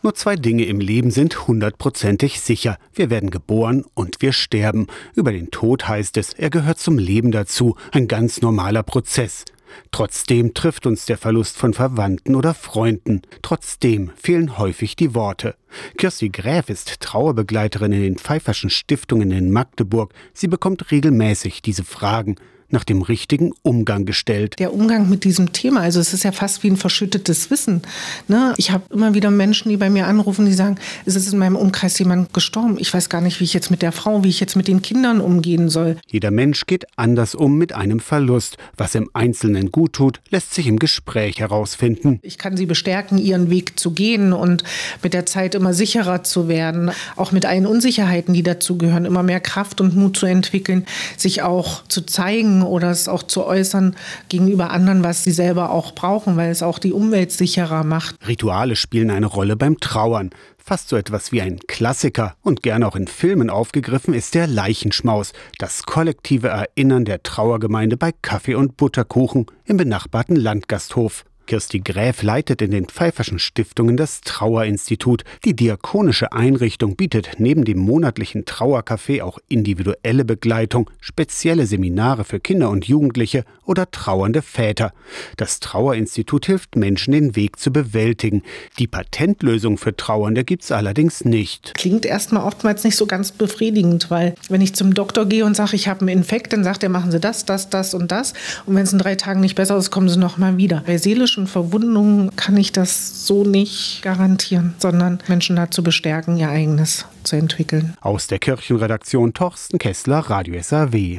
Nur zwei Dinge im Leben sind hundertprozentig sicher. Wir werden geboren und wir sterben. Über den Tod heißt es, er gehört zum Leben dazu, ein ganz normaler Prozess. Trotzdem trifft uns der Verlust von Verwandten oder Freunden. Trotzdem fehlen häufig die Worte. Kirsti Gräf ist Trauerbegleiterin in den Pfeifferschen Stiftungen in Magdeburg. Sie bekommt regelmäßig diese Fragen nach dem richtigen Umgang gestellt. Der Umgang mit diesem Thema, also es ist ja fast wie ein verschüttetes Wissen. Ne? Ich habe immer wieder Menschen, die bei mir anrufen, die sagen, es ist in meinem Umkreis jemand gestorben. Ich weiß gar nicht, wie ich jetzt mit der Frau, wie ich jetzt mit den Kindern umgehen soll. Jeder Mensch geht anders um mit einem Verlust. Was im Einzelnen gut tut, lässt sich im Gespräch herausfinden. Ich kann sie bestärken, ihren Weg zu gehen und mit der Zeit immer sicherer zu werden, auch mit allen Unsicherheiten, die dazugehören, immer mehr Kraft und Mut zu entwickeln, sich auch zu zeigen oder es auch zu äußern gegenüber anderen, was sie selber auch brauchen, weil es auch die Umwelt sicherer macht. Rituale spielen eine Rolle beim Trauern. Fast so etwas wie ein Klassiker und gern auch in Filmen aufgegriffen ist der Leichenschmaus, das kollektive Erinnern der Trauergemeinde bei Kaffee und Butterkuchen im benachbarten Landgasthof. Kirsti Gräf leitet in den Pfeifferschen Stiftungen das Trauerinstitut. Die diakonische Einrichtung bietet neben dem monatlichen Trauercafé auch individuelle Begleitung, spezielle Seminare für Kinder und Jugendliche oder trauernde Väter. Das Trauerinstitut hilft Menschen, den Weg zu bewältigen. Die Patentlösung für Trauernde gibt's allerdings nicht. Klingt erstmal oftmals nicht so ganz befriedigend, weil wenn ich zum Doktor gehe und sage, ich habe einen Infekt, dann sagt er, machen Sie das, das, das und das. Und wenn es in drei Tagen nicht besser ist, kommen Sie noch mal wieder. Bei seelischen psychischen Verwundungen kann ich das so nicht garantieren, sondern Menschen dazu bestärken, ihr eigenes zu entwickeln. Aus der Kirchenredaktion Torsten Kessler, Radio SAW.